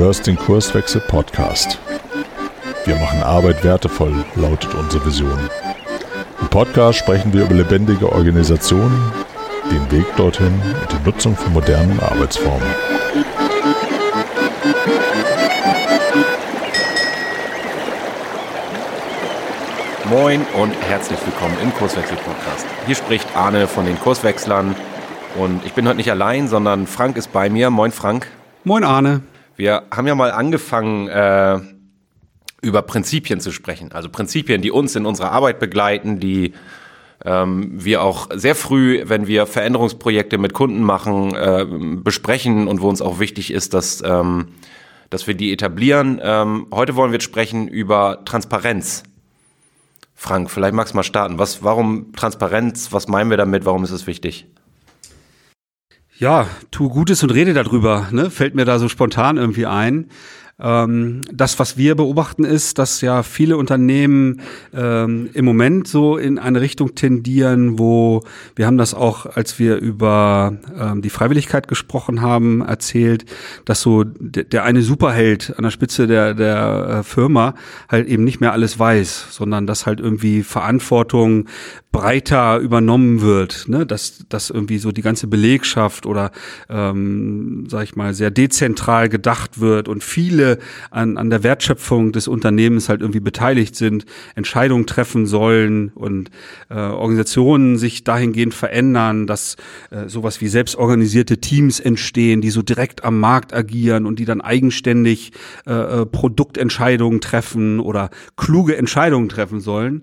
hörst den Kurswechsel Podcast. Wir machen Arbeit wertevoll, lautet unsere Vision. Im Podcast sprechen wir über lebendige Organisationen, den Weg dorthin und die Nutzung von modernen Arbeitsformen. Moin und herzlich willkommen im Kurswechsel Podcast. Hier spricht Arne von den Kurswechslern und ich bin heute nicht allein, sondern Frank ist bei mir. Moin Frank. Moin Arne. Wir haben ja mal angefangen, äh, über Prinzipien zu sprechen. Also Prinzipien, die uns in unserer Arbeit begleiten, die ähm, wir auch sehr früh, wenn wir Veränderungsprojekte mit Kunden machen, äh, besprechen und wo uns auch wichtig ist, dass, ähm, dass wir die etablieren. Ähm, heute wollen wir sprechen über Transparenz. Frank, vielleicht magst du mal starten. Was, warum Transparenz? Was meinen wir damit? Warum ist es wichtig? Ja, tu Gutes und rede darüber, ne? Fällt mir da so spontan irgendwie ein. Ähm, das, was wir beobachten, ist, dass ja viele Unternehmen ähm, im Moment so in eine Richtung tendieren, wo wir haben das auch, als wir über ähm, die Freiwilligkeit gesprochen haben, erzählt, dass so der, eine Superheld an der Spitze der, der äh, Firma halt eben nicht mehr alles weiß, sondern dass halt irgendwie Verantwortung breiter übernommen wird, ne? dass, dass irgendwie so die ganze Belegschaft oder ähm, sag ich mal sehr dezentral gedacht wird und viele an, an der Wertschöpfung des Unternehmens halt irgendwie beteiligt sind, Entscheidungen treffen sollen und äh, Organisationen sich dahingehend verändern, dass äh, sowas wie selbstorganisierte Teams entstehen, die so direkt am Markt agieren und die dann eigenständig äh, äh Produktentscheidungen treffen oder kluge Entscheidungen treffen sollen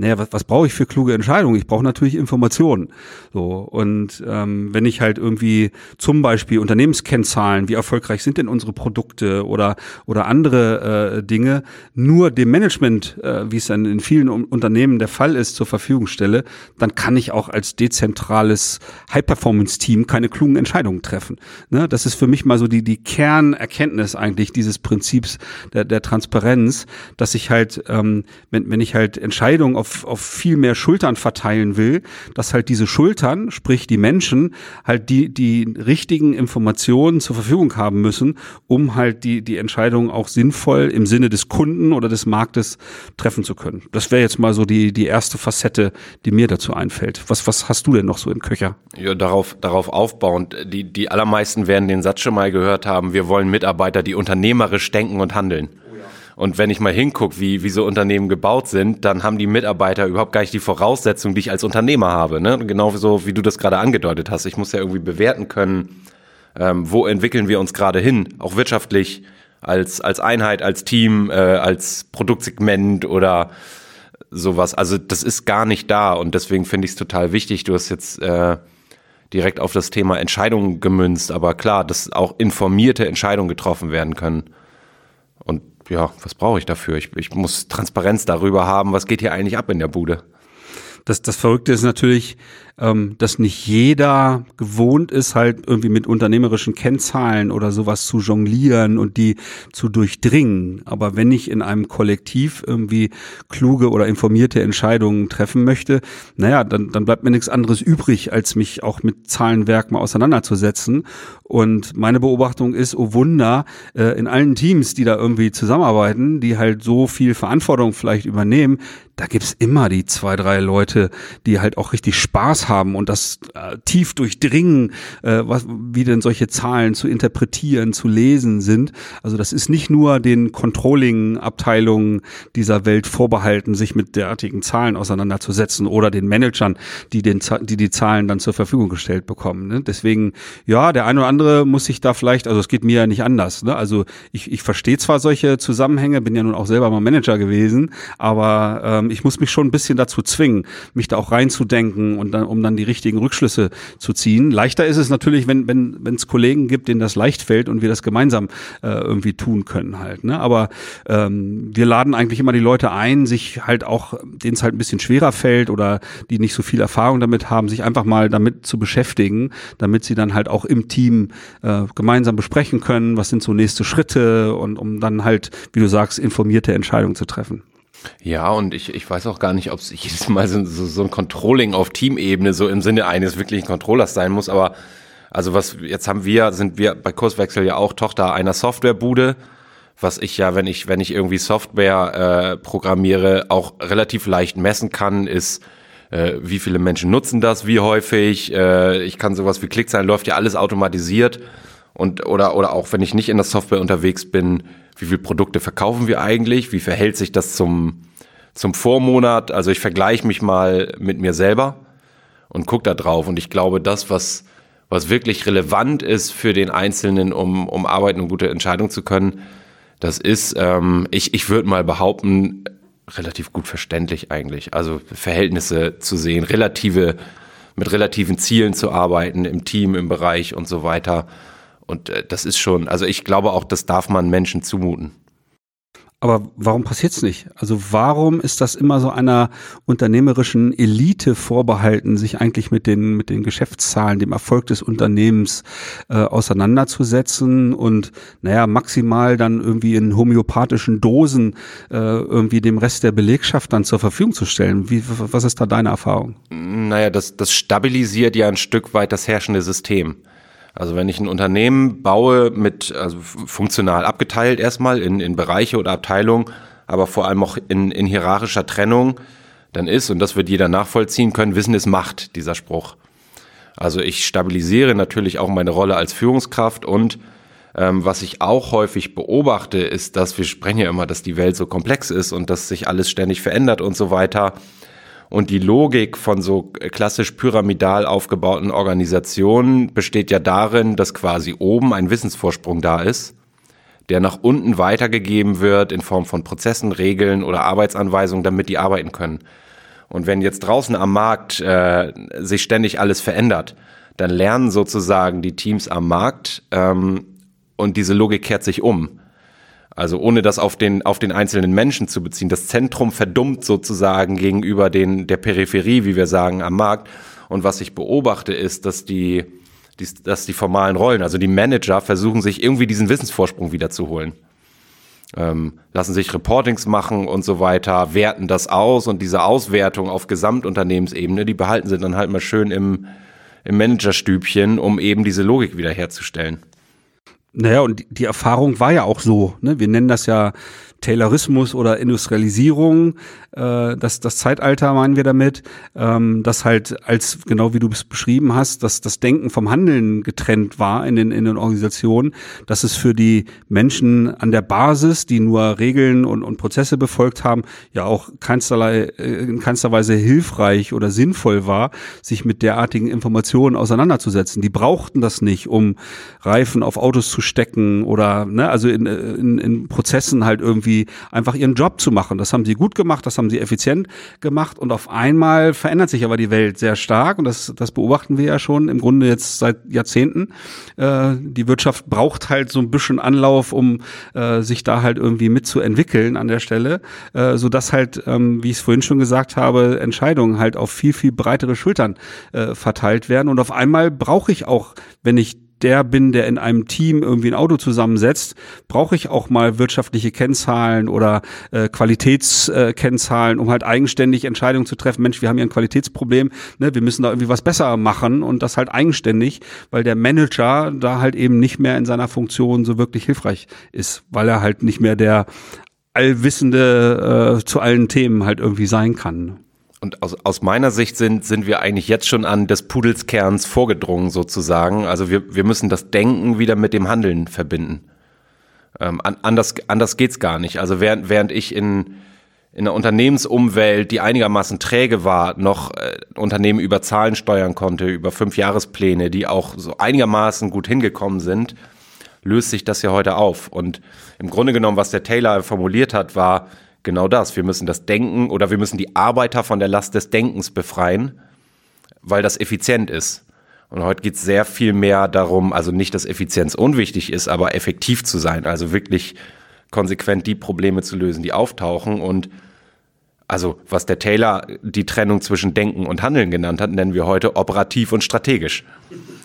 naja, was, was brauche ich für kluge Entscheidungen? Ich brauche natürlich Informationen. So und ähm, wenn ich halt irgendwie zum Beispiel Unternehmenskennzahlen, wie erfolgreich sind denn unsere Produkte oder oder andere äh, Dinge, nur dem Management, äh, wie es dann in vielen Unternehmen der Fall ist, zur Verfügung stelle, dann kann ich auch als dezentrales High-Performance-Team keine klugen Entscheidungen treffen. Ne? Das ist für mich mal so die die Kernerkenntnis eigentlich dieses Prinzips der, der Transparenz, dass ich halt, ähm, wenn, wenn ich halt Entscheidungen auf auf, auf viel mehr Schultern verteilen will, dass halt diese Schultern, sprich die Menschen, halt die, die richtigen Informationen zur Verfügung haben müssen, um halt die, die Entscheidung auch sinnvoll im Sinne des Kunden oder des Marktes treffen zu können. Das wäre jetzt mal so die, die erste Facette, die mir dazu einfällt. Was, was hast du denn noch so im Köcher? Ja, darauf, darauf aufbauend. Die, die allermeisten werden den Satz schon mal gehört haben, wir wollen Mitarbeiter, die unternehmerisch denken und handeln. Und wenn ich mal hingucke, wie, wie so Unternehmen gebaut sind, dann haben die Mitarbeiter überhaupt gar nicht die Voraussetzungen, die ich als Unternehmer habe. Ne? Genau so, wie du das gerade angedeutet hast. Ich muss ja irgendwie bewerten können, ähm, wo entwickeln wir uns gerade hin, auch wirtschaftlich, als, als Einheit, als Team, äh, als Produktsegment oder sowas. Also das ist gar nicht da und deswegen finde ich es total wichtig. Du hast jetzt äh, direkt auf das Thema Entscheidungen gemünzt, aber klar, dass auch informierte Entscheidungen getroffen werden können. Ja, was brauche ich dafür? Ich, ich muss Transparenz darüber haben, was geht hier eigentlich ab in der Bude. Das, das Verrückte ist natürlich, ähm, dass nicht jeder gewohnt ist, halt irgendwie mit unternehmerischen Kennzahlen oder sowas zu jonglieren und die zu durchdringen. Aber wenn ich in einem Kollektiv irgendwie kluge oder informierte Entscheidungen treffen möchte, naja, dann, dann bleibt mir nichts anderes übrig, als mich auch mit Zahlenwerk mal auseinanderzusetzen. Und meine Beobachtung ist, oh Wunder, äh, in allen Teams, die da irgendwie zusammenarbeiten, die halt so viel Verantwortung vielleicht übernehmen, da gibt's immer die zwei, drei Leute, die halt auch richtig Spaß haben und das äh, tief durchdringen, äh, was, wie denn solche Zahlen zu interpretieren, zu lesen sind. Also das ist nicht nur den Controlling-Abteilungen dieser Welt vorbehalten, sich mit derartigen Zahlen auseinanderzusetzen oder den Managern, die den, die, die Zahlen dann zur Verfügung gestellt bekommen. Ne? Deswegen, ja, der eine oder andere muss sich da vielleicht, also es geht mir ja nicht anders. Ne? Also ich, ich verstehe zwar solche Zusammenhänge, bin ja nun auch selber mal Manager gewesen, aber ähm, ich muss mich schon ein bisschen dazu zwingen, mich da auch reinzudenken und dann, um dann die richtigen Rückschlüsse zu ziehen. Leichter ist es natürlich, wenn wenn wenn es Kollegen gibt, denen das leicht fällt und wir das gemeinsam äh, irgendwie tun können halt. Ne? Aber ähm, wir laden eigentlich immer die Leute ein, sich halt auch, denen es halt ein bisschen schwerer fällt oder die nicht so viel Erfahrung damit haben, sich einfach mal damit zu beschäftigen, damit sie dann halt auch im Team äh, gemeinsam besprechen können, was sind so nächste Schritte und um dann halt, wie du sagst, informierte Entscheidungen zu treffen. Ja, und ich, ich weiß auch gar nicht, ob es jedes Mal so, so, ein Controlling auf Teamebene so im Sinne eines wirklichen Controllers sein muss, aber Also was jetzt haben wir, sind wir bei Kurswechsel ja auch Tochter einer Softwarebude, was ich ja, wenn ich, wenn ich irgendwie Software äh, programmiere, auch relativ leicht messen kann, ist, äh, wie viele Menschen nutzen das, wie häufig. Äh, ich kann sowas wie Klickzahlen, läuft ja alles automatisiert. Und, oder, oder auch wenn ich nicht in der Software unterwegs bin, wie viele Produkte verkaufen wir eigentlich? Wie verhält sich das zum, zum Vormonat? Also ich vergleiche mich mal mit mir selber und gucke da drauf. Und ich glaube, das, was, was wirklich relevant ist für den Einzelnen, um, um arbeiten und gute Entscheidungen zu können, das ist, ähm, ich, ich würde mal behaupten, relativ gut verständlich eigentlich. Also Verhältnisse zu sehen, relative, mit relativen Zielen zu arbeiten im Team, im Bereich und so weiter. Und äh, das ist schon, also ich glaube auch, das darf man Menschen zumuten. Aber warum passiert's nicht? Also warum ist das immer so einer unternehmerischen Elite vorbehalten, sich eigentlich mit den mit den Geschäftszahlen, dem Erfolg des Unternehmens äh, auseinanderzusetzen und naja maximal dann irgendwie in homöopathischen Dosen äh, irgendwie dem Rest der Belegschaft dann zur Verfügung zu stellen? Wie was ist da deine Erfahrung? Naja, das das stabilisiert ja ein Stück weit das herrschende System. Also wenn ich ein Unternehmen baue mit also funktional abgeteilt erstmal in, in Bereiche oder Abteilungen, aber vor allem auch in, in hierarchischer Trennung, dann ist, und das wird jeder nachvollziehen können, Wissen ist Macht, dieser Spruch. Also ich stabilisiere natürlich auch meine Rolle als Führungskraft und ähm, was ich auch häufig beobachte, ist, dass wir sprechen ja immer, dass die Welt so komplex ist und dass sich alles ständig verändert und so weiter. Und die Logik von so klassisch pyramidal aufgebauten Organisationen besteht ja darin, dass quasi oben ein Wissensvorsprung da ist, der nach unten weitergegeben wird in Form von Prozessen, Regeln oder Arbeitsanweisungen, damit die arbeiten können. Und wenn jetzt draußen am Markt äh, sich ständig alles verändert, dann lernen sozusagen die Teams am Markt ähm, und diese Logik kehrt sich um. Also ohne das auf den, auf den einzelnen Menschen zu beziehen. Das Zentrum verdummt sozusagen gegenüber den, der Peripherie, wie wir sagen, am Markt. Und was ich beobachte, ist, dass die, die, dass die formalen Rollen, also die Manager, versuchen sich irgendwie diesen Wissensvorsprung wiederzuholen. Ähm, lassen sich Reportings machen und so weiter, werten das aus und diese Auswertung auf Gesamtunternehmensebene, die behalten sie dann halt mal schön im, im Managerstübchen, um eben diese Logik wiederherzustellen. Naja, und die Erfahrung war ja auch so. Ne? Wir nennen das ja Taylorismus oder Industrialisierung, äh, das, das Zeitalter meinen wir damit, ähm, das halt als, genau wie du es beschrieben hast, dass das Denken vom Handeln getrennt war in den, in den Organisationen, dass es für die Menschen an der Basis, die nur Regeln und, und Prozesse befolgt haben, ja auch keinsterlei, äh, in keinster Weise hilfreich oder sinnvoll war, sich mit derartigen Informationen auseinanderzusetzen. Die brauchten das nicht, um Reifen auf Autos zu stecken oder, ne, also in, in, in Prozessen halt irgendwie einfach ihren Job zu machen. Das haben sie gut gemacht, das haben sie effizient gemacht und auf einmal verändert sich aber die Welt sehr stark und das, das beobachten wir ja schon im Grunde jetzt seit Jahrzehnten. Äh, die Wirtschaft braucht halt so ein bisschen Anlauf, um äh, sich da halt irgendwie mitzuentwickeln an der Stelle, äh, so dass halt, ähm, wie ich es vorhin schon gesagt habe, Entscheidungen halt auf viel, viel breitere Schultern äh, verteilt werden und auf einmal brauche ich auch, wenn ich der bin, der in einem Team irgendwie ein Auto zusammensetzt, brauche ich auch mal wirtschaftliche Kennzahlen oder äh, Qualitätskennzahlen, um halt eigenständig Entscheidungen zu treffen. Mensch, wir haben hier ein Qualitätsproblem, ne, wir müssen da irgendwie was besser machen und das halt eigenständig, weil der Manager da halt eben nicht mehr in seiner Funktion so wirklich hilfreich ist, weil er halt nicht mehr der Allwissende äh, zu allen Themen halt irgendwie sein kann. Und aus, aus meiner Sicht sind, sind wir eigentlich jetzt schon an des Pudels Kerns vorgedrungen sozusagen. Also wir, wir müssen das Denken wieder mit dem Handeln verbinden. Ähm, anders, anders geht's gar nicht. Also während, während ich in, in einer Unternehmensumwelt, die einigermaßen träge war, noch äh, Unternehmen über Zahlen steuern konnte, über fünf Jahrespläne, die auch so einigermaßen gut hingekommen sind, löst sich das ja heute auf. Und im Grunde genommen, was der Taylor formuliert hat, war, genau das. Wir müssen das Denken oder wir müssen die Arbeiter von der Last des Denkens befreien, weil das effizient ist. Und heute geht es sehr viel mehr darum, also nicht, dass Effizienz unwichtig ist, aber effektiv zu sein, also wirklich konsequent die Probleme zu lösen, die auftauchen. Und also was der Taylor die Trennung zwischen Denken und Handeln genannt hat, nennen wir heute operativ und strategisch.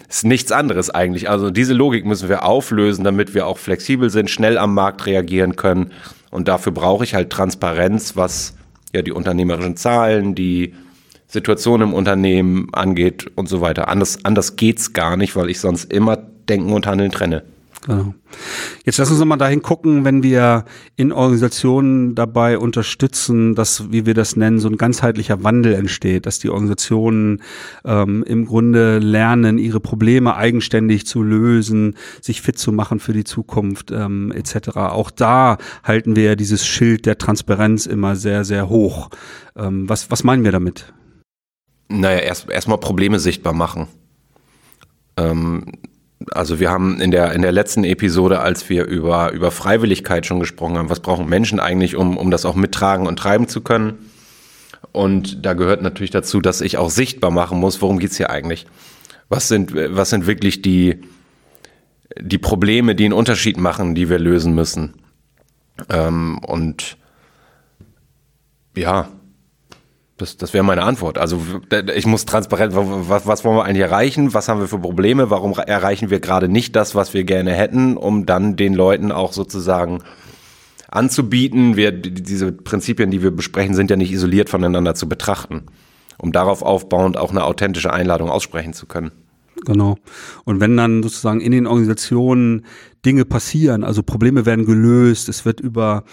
Ist nichts anderes eigentlich. Also diese Logik müssen wir auflösen, damit wir auch flexibel sind, schnell am Markt reagieren können und dafür brauche ich halt Transparenz, was ja die unternehmerischen Zahlen, die Situation im Unternehmen angeht und so weiter. Anders, anders geht's gar nicht, weil ich sonst immer Denken und Handeln trenne. Genau. Jetzt lass uns noch mal dahin gucken, wenn wir in Organisationen dabei unterstützen, dass, wie wir das nennen, so ein ganzheitlicher Wandel entsteht, dass die Organisationen ähm, im Grunde lernen, ihre Probleme eigenständig zu lösen, sich fit zu machen für die Zukunft ähm, etc. Auch da halten wir ja dieses Schild der Transparenz immer sehr, sehr hoch. Ähm, was, was meinen wir damit? Naja, erst erstmal Probleme sichtbar machen. Ähm, also wir haben in der, in der letzten Episode, als wir über, über Freiwilligkeit schon gesprochen haben, was brauchen Menschen eigentlich, um, um das auch mittragen und treiben zu können. Und da gehört natürlich dazu, dass ich auch sichtbar machen muss, worum geht's hier eigentlich? Was sind, was sind wirklich die, die Probleme, die einen Unterschied machen, die wir lösen müssen? Ähm, und ja, das, das wäre meine Antwort. Also ich muss transparent, was, was wollen wir eigentlich erreichen? Was haben wir für Probleme? Warum erreichen wir gerade nicht das, was wir gerne hätten, um dann den Leuten auch sozusagen anzubieten? Wir, diese Prinzipien, die wir besprechen, sind ja nicht isoliert voneinander zu betrachten, um darauf aufbauend auch eine authentische Einladung aussprechen zu können. Genau. Und wenn dann sozusagen in den Organisationen Dinge passieren, also Probleme werden gelöst, es wird über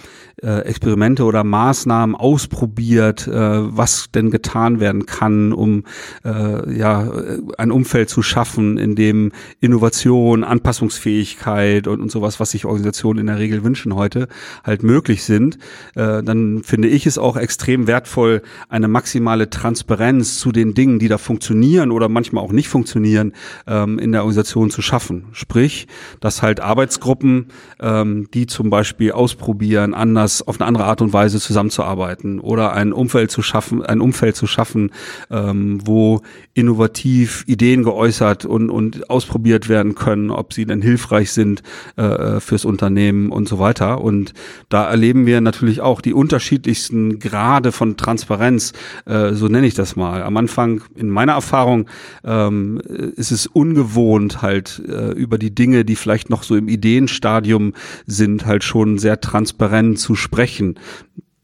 äh, Experimente oder Maßnahmen ausprobiert, äh, was denn getan werden kann, um äh, ja ein Umfeld zu schaffen, in dem Innovation, Anpassungsfähigkeit und, und sowas, was sich Organisationen in der Regel wünschen heute, halt möglich sind, äh, dann finde ich es auch extrem wertvoll, eine maximale Transparenz zu den Dingen, die da funktionieren oder manchmal auch nicht funktionieren, ähm, in der Organisation zu schaffen. Sprich, dass halt Arbeit Arbeitsgruppen, ähm, die zum Beispiel ausprobieren, anders auf eine andere Art und Weise zusammenzuarbeiten oder ein Umfeld zu schaffen, ein Umfeld zu schaffen, ähm, wo innovativ Ideen geäußert und, und ausprobiert werden können, ob sie denn hilfreich sind äh, fürs Unternehmen und so weiter. Und da erleben wir natürlich auch die unterschiedlichsten Grade von Transparenz, äh, so nenne ich das mal. Am Anfang, in meiner Erfahrung, ähm, ist es ungewohnt, halt äh, über die Dinge, die vielleicht noch so im Ideenstadium sind, halt schon sehr transparent zu sprechen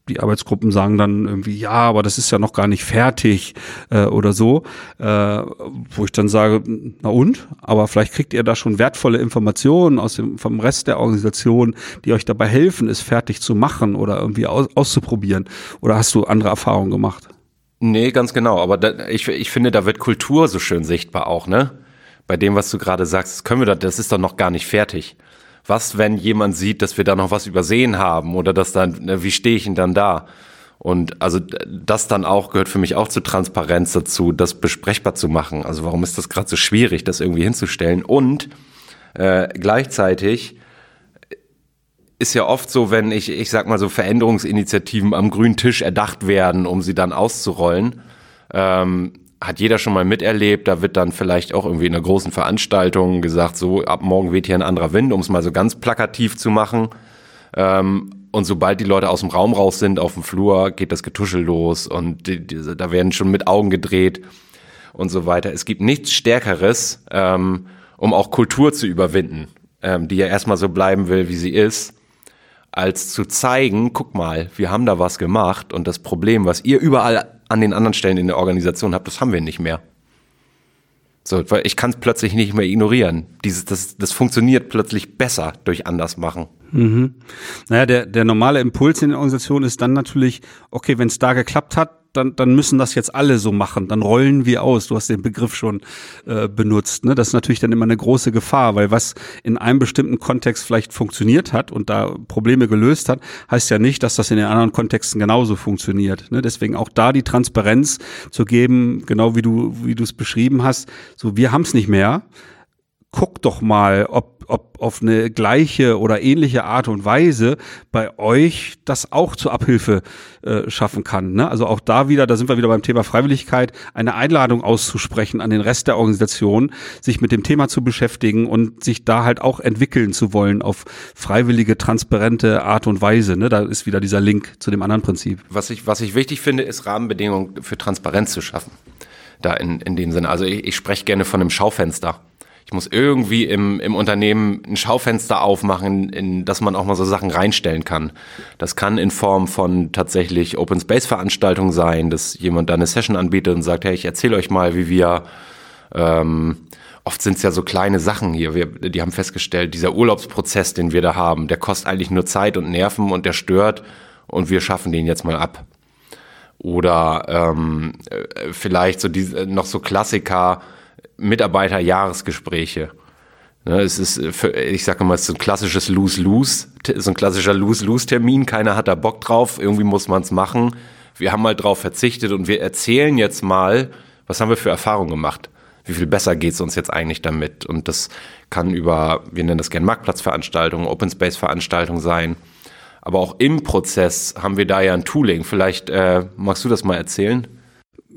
die Arbeitsgruppen sagen dann irgendwie, ja, aber das ist ja noch gar nicht fertig äh, oder so, äh, wo ich dann sage, na und? Aber vielleicht kriegt ihr da schon wertvolle Informationen aus dem vom Rest der Organisation, die euch dabei helfen, es fertig zu machen oder irgendwie aus, auszuprobieren. Oder hast du andere Erfahrungen gemacht? Nee, ganz genau. Aber da, ich, ich finde, da wird Kultur so schön sichtbar auch, ne? Bei dem, was du gerade sagst, das können wir da, das ist doch noch gar nicht fertig. Was, wenn jemand sieht, dass wir da noch was übersehen haben oder dass dann, ne, wie stehe ich denn dann da? Und also das dann auch gehört für mich auch zu Transparenz dazu, das besprechbar zu machen. Also warum ist das gerade so schwierig, das irgendwie hinzustellen? Und äh, gleichzeitig ist ja oft so, wenn ich, ich sag mal so Veränderungsinitiativen am grünen Tisch erdacht werden, um sie dann auszurollen, ähm, hat jeder schon mal miterlebt. Da wird dann vielleicht auch irgendwie in einer großen Veranstaltung gesagt, so ab morgen weht hier ein anderer Wind, um es mal so ganz plakativ zu machen. Ähm, und sobald die Leute aus dem Raum raus sind, auf dem Flur, geht das Getuschel los und die, die, da werden schon mit Augen gedreht und so weiter. Es gibt nichts Stärkeres, ähm, um auch Kultur zu überwinden, ähm, die ja erstmal so bleiben will, wie sie ist, als zu zeigen, guck mal, wir haben da was gemacht und das Problem, was ihr überall an den anderen Stellen in der Organisation habt, das haben wir nicht mehr. So, weil ich kann es plötzlich nicht mehr ignorieren. Dieses, das, das funktioniert plötzlich besser durch anders machen. Mhm. Naja, der, der normale Impuls in der Organisation ist dann natürlich, okay, wenn es da geklappt hat, dann, dann müssen das jetzt alle so machen. Dann rollen wir aus. Du hast den Begriff schon äh, benutzt. Ne? Das ist natürlich dann immer eine große Gefahr, weil was in einem bestimmten Kontext vielleicht funktioniert hat und da Probleme gelöst hat, heißt ja nicht, dass das in den anderen Kontexten genauso funktioniert. Ne? Deswegen auch da die Transparenz zu geben, genau wie du wie du es beschrieben hast. So, wir haben es nicht mehr. Guck doch mal, ob ob auf eine gleiche oder ähnliche Art und Weise bei euch das auch zur Abhilfe äh, schaffen kann. Ne? Also auch da wieder, da sind wir wieder beim Thema Freiwilligkeit, eine Einladung auszusprechen an den Rest der Organisation, sich mit dem Thema zu beschäftigen und sich da halt auch entwickeln zu wollen auf freiwillige, transparente Art und Weise. Ne? Da ist wieder dieser Link zu dem anderen Prinzip. Was ich, was ich wichtig finde, ist Rahmenbedingungen für Transparenz zu schaffen. Da in, in dem Sinne. Also ich, ich spreche gerne von einem Schaufenster ich muss irgendwie im, im Unternehmen ein Schaufenster aufmachen, in das man auch mal so Sachen reinstellen kann. Das kann in Form von tatsächlich Open Space Veranstaltungen sein, dass jemand da eine Session anbietet und sagt, hey, ich erzähle euch mal, wie wir ähm, oft sind es ja so kleine Sachen hier. Wir, die haben festgestellt, dieser Urlaubsprozess, den wir da haben, der kostet eigentlich nur Zeit und Nerven und der stört und wir schaffen den jetzt mal ab. Oder ähm, äh, vielleicht so diese, noch so Klassiker, Mitarbeiterjahresgespräche. Ne, es ist, für, ich sage mal, es ist ein klassisches Lose-Lose, so ein klassischer Lose-Lose-Termin. Keiner hat da Bock drauf, irgendwie muss man es machen. Wir haben mal drauf verzichtet und wir erzählen jetzt mal, was haben wir für Erfahrungen gemacht wie viel besser geht es uns jetzt eigentlich damit? Und das kann über, wir nennen das gerne Marktplatzveranstaltungen, Open Space Veranstaltungen sein. Aber auch im Prozess haben wir da ja ein Tooling. Vielleicht äh, magst du das mal erzählen?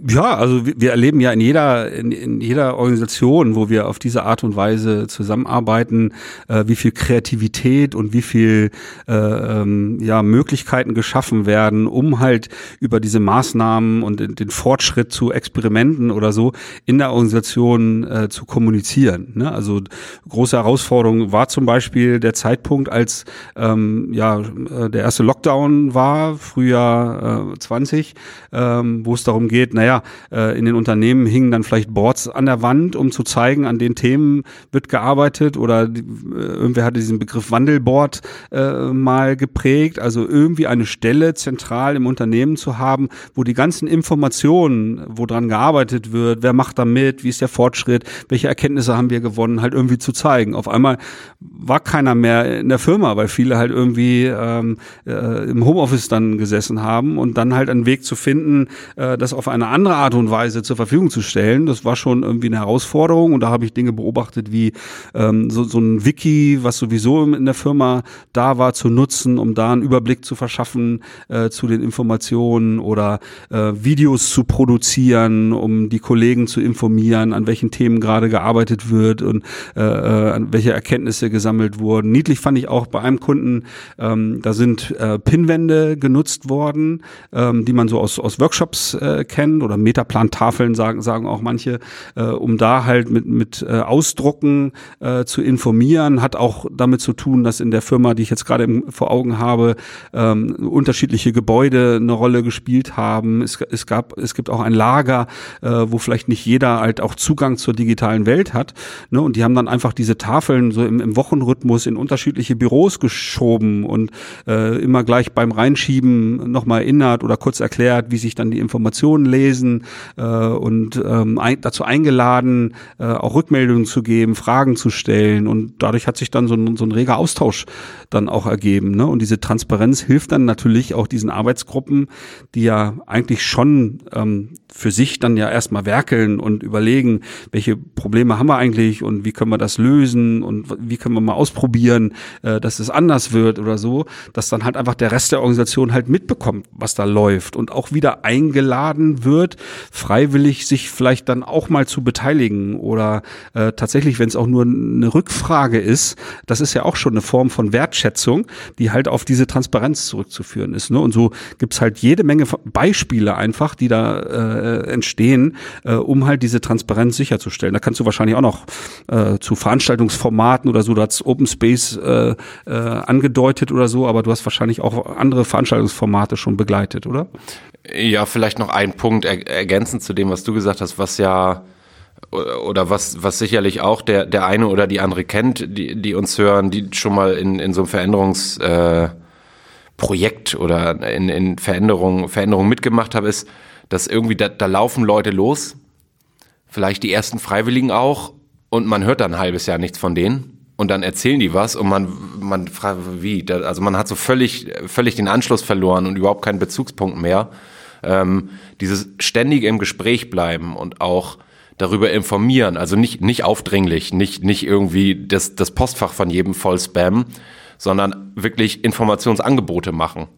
Ja, also wir erleben ja in jeder, in, in, jeder Organisation, wo wir auf diese Art und Weise zusammenarbeiten, äh, wie viel Kreativität und wie viel äh, ähm, ja, Möglichkeiten geschaffen werden, um halt über diese Maßnahmen und den, den Fortschritt zu Experimenten oder so in der Organisation äh, zu kommunizieren. Ne? Also große Herausforderung war zum Beispiel der Zeitpunkt, als ähm, ja äh, der erste Lockdown war, Frühjahr äh, 20, ähm, wo es darum geht, naja, äh, in den Unternehmen hingen dann vielleicht Boards an der Wand, um zu zeigen, an den Themen wird gearbeitet oder äh, irgendwer hatte diesen Begriff Wandelboard äh, mal geprägt, also irgendwie eine Stelle zentral im Unternehmen zu haben, wo die ganzen Informationen, wo dran gearbeitet wird, wer macht da mit, wie ist der Fortschritt, welche Erkenntnisse haben wir gewonnen, halt irgendwie zu zeigen. Auf einmal war keiner mehr in der Firma, weil viele halt irgendwie ähm, äh, im Homeoffice dann gesessen haben und dann halt einen Weg zu finden, äh, das auf eine andere Art und Weise zur Verfügung zu stellen. Das war schon irgendwie eine Herausforderung und da habe ich Dinge beobachtet wie ähm, so, so ein Wiki, was sowieso in der Firma da war, zu nutzen, um da einen Überblick zu verschaffen äh, zu den Informationen oder äh, Videos zu produzieren, um die Kollegen zu informieren, an welchen Themen gerade gearbeitet wird und äh, äh an welche Erkenntnisse gesammelt wurden. Niedlich fand ich auch bei einem Kunden, ähm, da sind äh, Pinwände genutzt worden, ähm, die man so aus, aus Workshops äh, kennt oder Metaplan-Tafeln sagen, sagen auch manche, äh, um da halt mit, mit äh, Ausdrucken äh, zu informieren, hat auch damit zu tun, dass in der Firma, die ich jetzt gerade vor Augen habe, ähm, unterschiedliche Gebäude eine Rolle gespielt haben. Es, es gab, es gibt auch ein Lager, äh, wo vielleicht nicht jeder halt auch Zugang zur digitalen Welt hat. Ne? Und die haben dann einfach diese Tafeln so im, im Wochenrhythmus in unterschiedliche Büros geschoben und äh, immer gleich beim Reinschieben nochmal erinnert oder kurz erklärt, wie sich dann die Informationen lesen äh, und ähm, ein, dazu eingeladen, äh, auch Rückmeldungen zu geben, Fragen zu stellen und dadurch hat sich dann so ein, so ein reger Austausch dann auch ergeben. Ne? Und diese Transparenz hilft dann natürlich auch diesen Arbeitsgruppen, die ja eigentlich schon ähm, für sich dann ja erstmal werkeln und überlegen, welche Probleme haben wir eigentlich und wie können wir das lösen und wie können wir mal ausprobieren, äh, dass es anders wird oder so, dass dann halt einfach der Rest der Organisation halt mitbekommt, was da läuft und auch wieder eingeladen wird, freiwillig sich vielleicht dann auch mal zu beteiligen oder äh, tatsächlich, wenn es auch nur eine Rückfrage ist, das ist ja auch schon eine Form von Wertschätzung, die halt auf diese Transparenz zurückzuführen ist. Ne? Und so gibt's halt jede Menge Beispiele einfach, die da äh, entstehen, äh, um halt diese Transparenz sicherzustellen. Da kannst du wahrscheinlich auch noch äh, zu Veranstaltungsformaten oder so, du hast Open Space äh, äh, angedeutet oder so, aber du hast wahrscheinlich auch andere Veranstaltungsformate schon begleitet, oder? Ja, vielleicht noch ein Punkt er ergänzend zu dem, was du gesagt hast, was ja oder was, was sicherlich auch der, der eine oder die andere kennt, die, die uns hören, die schon mal in, in so einem Veränderungsprojekt äh, oder in, in Veränderung, Veränderung mitgemacht haben, ist, dass irgendwie da, da laufen Leute los, vielleicht die ersten Freiwilligen auch, und man hört dann ein halbes Jahr nichts von denen. Und dann erzählen die was und man, man fragt, wie? Also man hat so völlig, völlig den Anschluss verloren und überhaupt keinen Bezugspunkt mehr ähm, dieses ständige im Gespräch bleiben und auch darüber informieren, also nicht, nicht aufdringlich, nicht, nicht irgendwie das, das Postfach von jedem voll spam, sondern wirklich Informationsangebote machen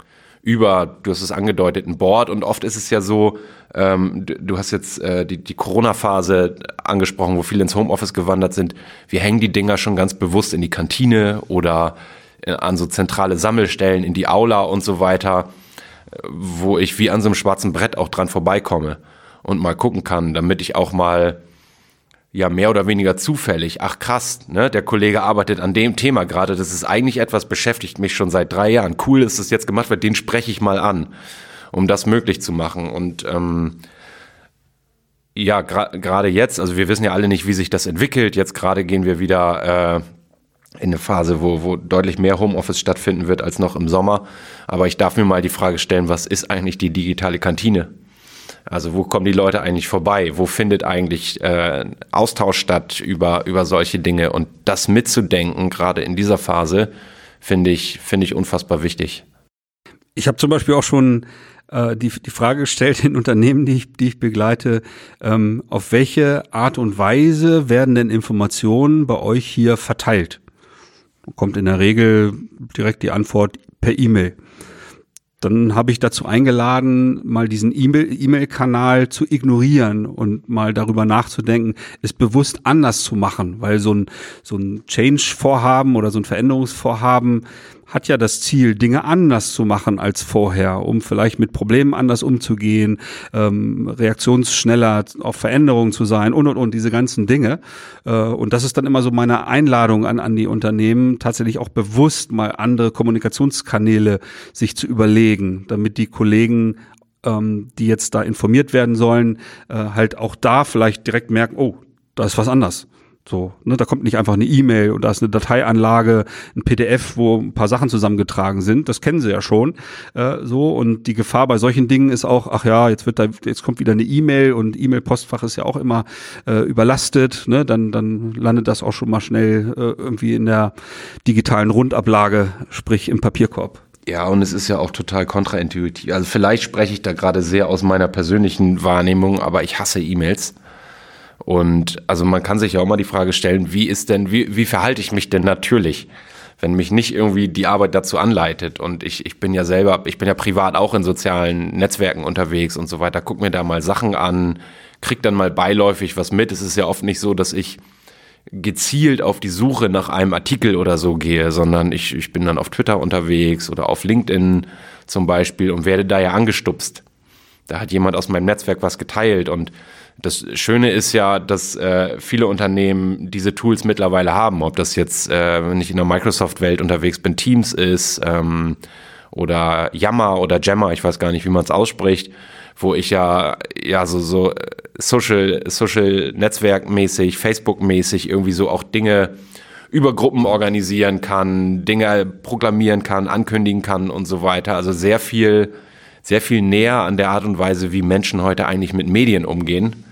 über, du hast es angedeutet, ein Board und oft ist es ja so, ähm, du, hast jetzt äh, die, die Corona-Phase angesprochen, wo viele ins Homeoffice gewandert sind. Wir hängen die Dinger schon ganz bewusst in die Kantine oder äh, an so zentrale Sammelstellen in die Aula und so weiter wo ich wie an so einem schwarzen Brett auch dran vorbeikomme und mal gucken kann, damit ich auch mal ja mehr oder weniger zufällig. Ach krass, ne? Der Kollege arbeitet an dem Thema gerade. Das ist eigentlich etwas, beschäftigt mich schon seit drei Jahren. Cool, dass das jetzt gemacht wird. Den spreche ich mal an, um das möglich zu machen. Und ähm, ja, gerade gra jetzt, also wir wissen ja alle nicht, wie sich das entwickelt. Jetzt gerade gehen wir wieder äh, in eine Phase, wo, wo deutlich mehr Homeoffice stattfinden wird als noch im Sommer. Aber ich darf mir mal die Frage stellen, was ist eigentlich die digitale Kantine? Also wo kommen die Leute eigentlich vorbei? Wo findet eigentlich äh, Austausch statt über, über solche Dinge? Und das mitzudenken, gerade in dieser Phase, finde ich, finde ich unfassbar wichtig. Ich habe zum Beispiel auch schon äh, die, die Frage gestellt in Unternehmen, die ich, die ich begleite, ähm, auf welche Art und Weise werden denn Informationen bei euch hier verteilt? Kommt in der Regel direkt die Antwort per E-Mail dann habe ich dazu eingeladen, mal diesen E-Mail-Kanal zu ignorieren und mal darüber nachzudenken, es bewusst anders zu machen, weil so ein, so ein Change-Vorhaben oder so ein Veränderungsvorhaben hat ja das Ziel, Dinge anders zu machen als vorher, um vielleicht mit Problemen anders umzugehen, ähm, reaktionsschneller auf Veränderungen zu sein und und und diese ganzen Dinge. Äh, und das ist dann immer so meine Einladung an, an die Unternehmen, tatsächlich auch bewusst mal andere Kommunikationskanäle sich zu überlegen, damit die Kollegen ähm, die jetzt da informiert werden sollen, äh, halt auch da vielleicht direkt merken, oh, da ist was anders. So, ne, da kommt nicht einfach eine E-Mail und da ist eine Dateianlage, ein PDF, wo ein paar Sachen zusammengetragen sind. Das kennen sie ja schon. Äh, so und die Gefahr bei solchen Dingen ist auch, ach ja, jetzt wird da, jetzt kommt wieder eine E-Mail und E-Mail-Postfach ist ja auch immer äh, überlastet. Ne, dann dann landet das auch schon mal schnell äh, irgendwie in der digitalen Rundablage, sprich im Papierkorb. Ja, und es ist ja auch total kontraintuitiv. Also vielleicht spreche ich da gerade sehr aus meiner persönlichen Wahrnehmung, aber ich hasse E-Mails. Und also man kann sich ja auch mal die Frage stellen, wie ist denn, wie, wie verhalte ich mich denn natürlich? wenn mich nicht irgendwie die Arbeit dazu anleitet. Und ich, ich bin ja selber, ich bin ja privat auch in sozialen Netzwerken unterwegs und so weiter, guck mir da mal Sachen an, krieg dann mal beiläufig was mit. Es ist ja oft nicht so, dass ich gezielt auf die Suche nach einem Artikel oder so gehe, sondern ich, ich bin dann auf Twitter unterwegs oder auf LinkedIn zum Beispiel und werde da ja angestupst. Da hat jemand aus meinem Netzwerk was geteilt und das Schöne ist ja, dass äh, viele Unternehmen diese Tools mittlerweile haben. Ob das jetzt, äh, wenn ich in der Microsoft-Welt unterwegs bin, Teams ist ähm, oder Yammer oder Jammer, ich weiß gar nicht, wie man es ausspricht, wo ich ja ja so so äh, Social Social Netzwerkmäßig, Facebook-mäßig irgendwie so auch Dinge über Gruppen organisieren kann, Dinge proklamieren kann, ankündigen kann und so weiter. Also sehr viel sehr viel näher an der Art und Weise, wie Menschen heute eigentlich mit Medien umgehen.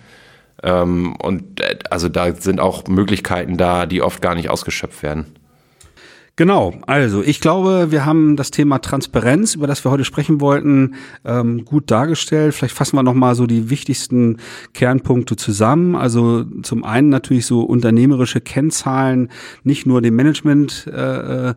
Ähm, und äh, also da sind auch Möglichkeiten da, die oft gar nicht ausgeschöpft werden. Genau, also ich glaube, wir haben das Thema Transparenz, über das wir heute sprechen wollten, ähm, gut dargestellt. Vielleicht fassen wir nochmal so die wichtigsten Kernpunkte zusammen. Also zum einen natürlich so unternehmerische Kennzahlen, nicht nur dem Management äh, äh,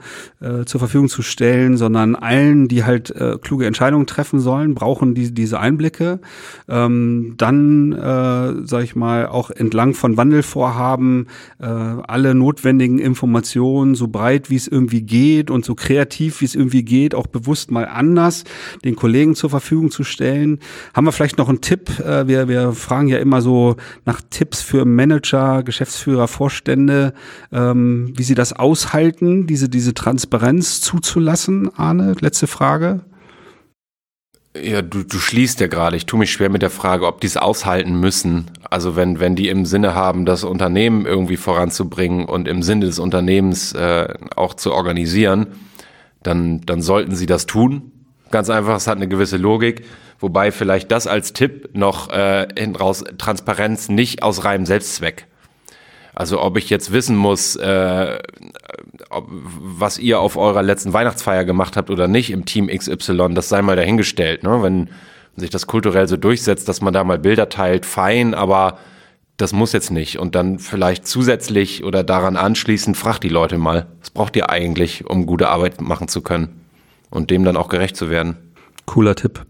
zur Verfügung zu stellen, sondern allen, die halt äh, kluge Entscheidungen treffen sollen, brauchen die, diese Einblicke. Ähm, dann, äh, sage ich mal, auch entlang von Wandelvorhaben äh, alle notwendigen Informationen so breit wie es irgendwie geht und so kreativ, wie es irgendwie geht, auch bewusst mal anders den Kollegen zur Verfügung zu stellen. Haben wir vielleicht noch einen Tipp? Äh, wir, wir fragen ja immer so nach Tipps für Manager, Geschäftsführer, Vorstände, ähm, wie sie das aushalten, diese, diese Transparenz zuzulassen. Arne, letzte Frage. Ja, du, du schließt ja gerade. Ich tue mich schwer mit der Frage, ob die es aushalten müssen. Also wenn, wenn die im Sinne haben, das Unternehmen irgendwie voranzubringen und im Sinne des Unternehmens äh, auch zu organisieren, dann, dann sollten sie das tun. Ganz einfach, es hat eine gewisse Logik. Wobei vielleicht das als Tipp noch äh, hinten raus Transparenz nicht aus reinem Selbstzweck. Also ob ich jetzt wissen muss, äh, ob, was ihr auf eurer letzten Weihnachtsfeier gemacht habt oder nicht im Team XY, das sei mal dahingestellt. Ne? Wenn sich das kulturell so durchsetzt, dass man da mal Bilder teilt, fein, aber das muss jetzt nicht. Und dann vielleicht zusätzlich oder daran anschließend fragt die Leute mal, was braucht ihr eigentlich, um gute Arbeit machen zu können und dem dann auch gerecht zu werden. Cooler Tipp.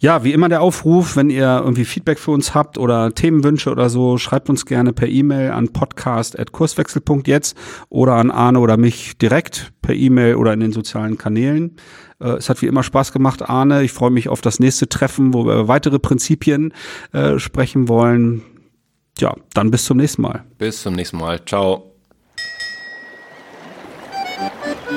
Ja, wie immer der Aufruf, wenn ihr irgendwie Feedback für uns habt oder Themenwünsche oder so, schreibt uns gerne per E-Mail an podcast.kurswechsel.jetzt oder an Arne oder mich direkt per E-Mail oder in den sozialen Kanälen. Äh, es hat wie immer Spaß gemacht, Arne. Ich freue mich auf das nächste Treffen, wo wir weitere Prinzipien äh, sprechen wollen. ja, dann bis zum nächsten Mal. Bis zum nächsten Mal. Ciao.